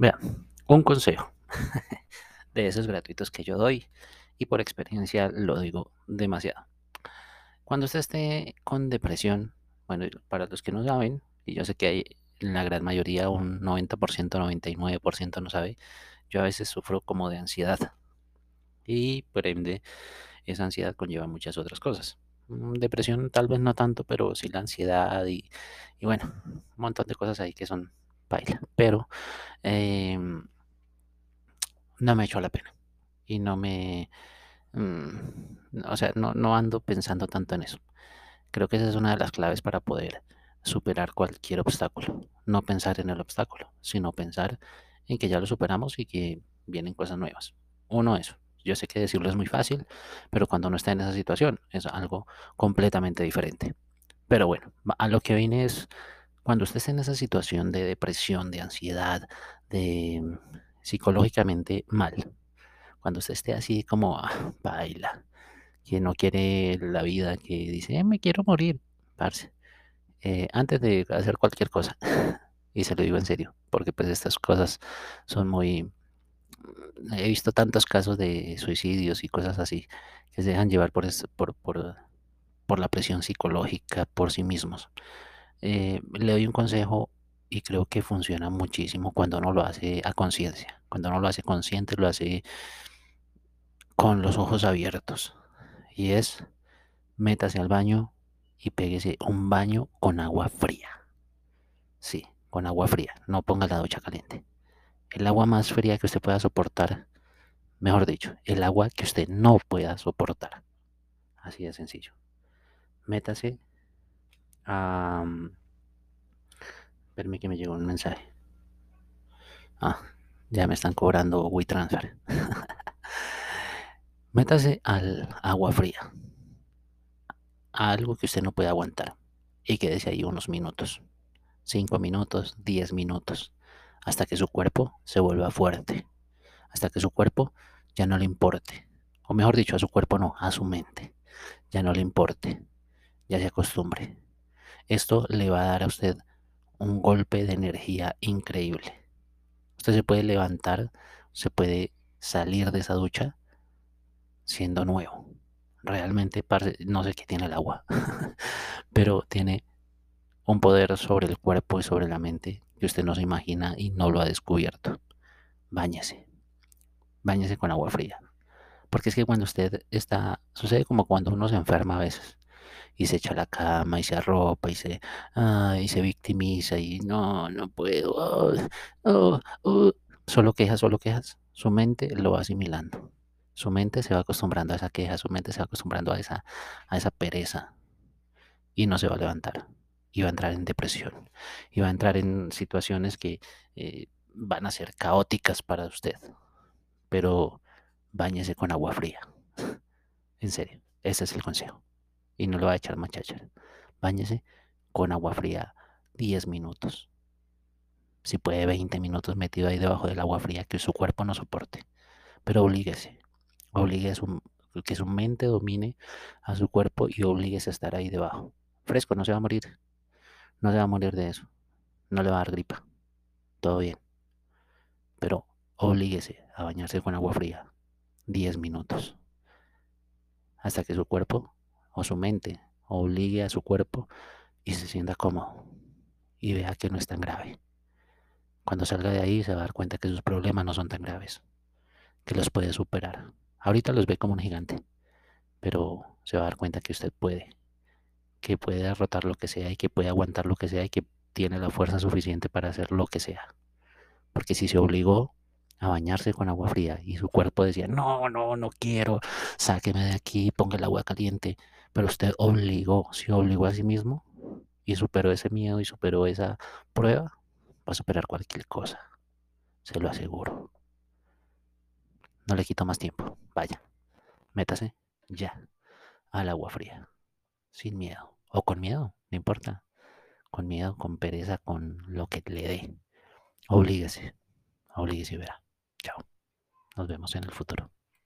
Vean, un consejo de esos gratuitos que yo doy y por experiencia lo digo demasiado. Cuando usted esté con depresión, bueno, para los que no saben, y yo sé que hay la gran mayoría, un 90%, 99% no sabe, yo a veces sufro como de ansiedad. Y por ende, esa ansiedad conlleva muchas otras cosas. Mm, depresión tal vez no tanto, pero sí la ansiedad y, y bueno, un montón de cosas ahí que son baila. Pero em, no me echó la pena. Y no me... Mm, o sea, no, no ando pensando tanto en eso. Creo que esa es una de las claves para poder superar cualquier obstáculo. No pensar en el obstáculo, sino pensar en que ya lo superamos y que vienen cosas nuevas. Uno, eso. Yo sé que decirlo es muy fácil, pero cuando uno está en esa situación es algo completamente diferente. Pero bueno, a lo que viene es cuando estés en esa situación de depresión, de ansiedad, de mm, psicológicamente mal, cuando usted esté así como ah, baila, que no quiere la vida, que dice, eh, me quiero morir, parce, eh, antes de hacer cualquier cosa, y se lo digo en serio, porque pues estas cosas son muy... Mm, he visto tantos casos de suicidios y cosas así que se dejan llevar por, por, por, por la presión psicológica por sí mismos. Eh, le doy un consejo y creo que funciona muchísimo cuando uno lo hace a conciencia, cuando uno lo hace consciente, lo hace con los ojos abiertos. Y es, métase al baño y péguese un baño con agua fría. Sí, con agua fría, no ponga la ducha caliente. El agua más fría que usted pueda soportar, mejor dicho, el agua que usted no pueda soportar. Así de sencillo. Métase a que me llegó un mensaje. Ah, ya me están cobrando WeTransfer. Métase al agua fría. A algo que usted no puede aguantar. Y quédese ahí unos minutos. Cinco minutos, diez minutos. Hasta que su cuerpo se vuelva fuerte. Hasta que su cuerpo ya no le importe. O mejor dicho, a su cuerpo no, a su mente. Ya no le importe. Ya se acostumbre. Esto le va a dar a usted un golpe de energía increíble. Usted se puede levantar, se puede salir de esa ducha siendo nuevo. Realmente no sé qué tiene el agua, pero tiene un poder sobre el cuerpo y sobre la mente que usted no se imagina y no lo ha descubierto. Báñese. Báñese con agua fría. Porque es que cuando usted está, sucede como cuando uno se enferma a veces y se echa a la cama y se arropa y se, y se victimiza y no, no puedo, solo quejas, solo quejas. Su mente lo va asimilando. Su mente se va acostumbrando a esa queja, su mente se va acostumbrando a esa, a esa pereza y no se va a levantar. Y va a entrar en depresión. Y va a entrar en situaciones que eh, van a ser caóticas para usted. Pero báñese con agua fría. En serio, ese es el consejo y no lo va a echar muchachas. Báñese con agua fría 10 minutos. Si puede 20 minutos metido ahí debajo del agua fría que su cuerpo no soporte. Pero oblíguese. Obligue a su, que su mente domine a su cuerpo y oblíguese a estar ahí debajo. Fresco, no se va a morir. No se va a morir de eso. No le va a dar gripa. Todo bien. Pero oblíguese a bañarse con agua fría 10 minutos. Hasta que su cuerpo o su mente obligue a su cuerpo y se sienta cómodo y vea que no es tan grave. Cuando salga de ahí se va a dar cuenta que sus problemas no son tan graves, que los puede superar. Ahorita los ve como un gigante, pero se va a dar cuenta que usted puede, que puede derrotar lo que sea y que puede aguantar lo que sea y que tiene la fuerza suficiente para hacer lo que sea. Porque si se obligó a bañarse con agua fría y su cuerpo decía, no, no, no quiero, sáqueme de aquí, ponga el agua caliente, pero usted obligó, si obligó a sí mismo y superó ese miedo y superó esa prueba, va a superar cualquier cosa, se lo aseguro. No le quito más tiempo, vaya, métase ya al agua fría, sin miedo, o con miedo, no importa, con miedo, con pereza, con lo que le dé, oblíguese, oblíguese y verá. Chao. Nos vemos en el futuro.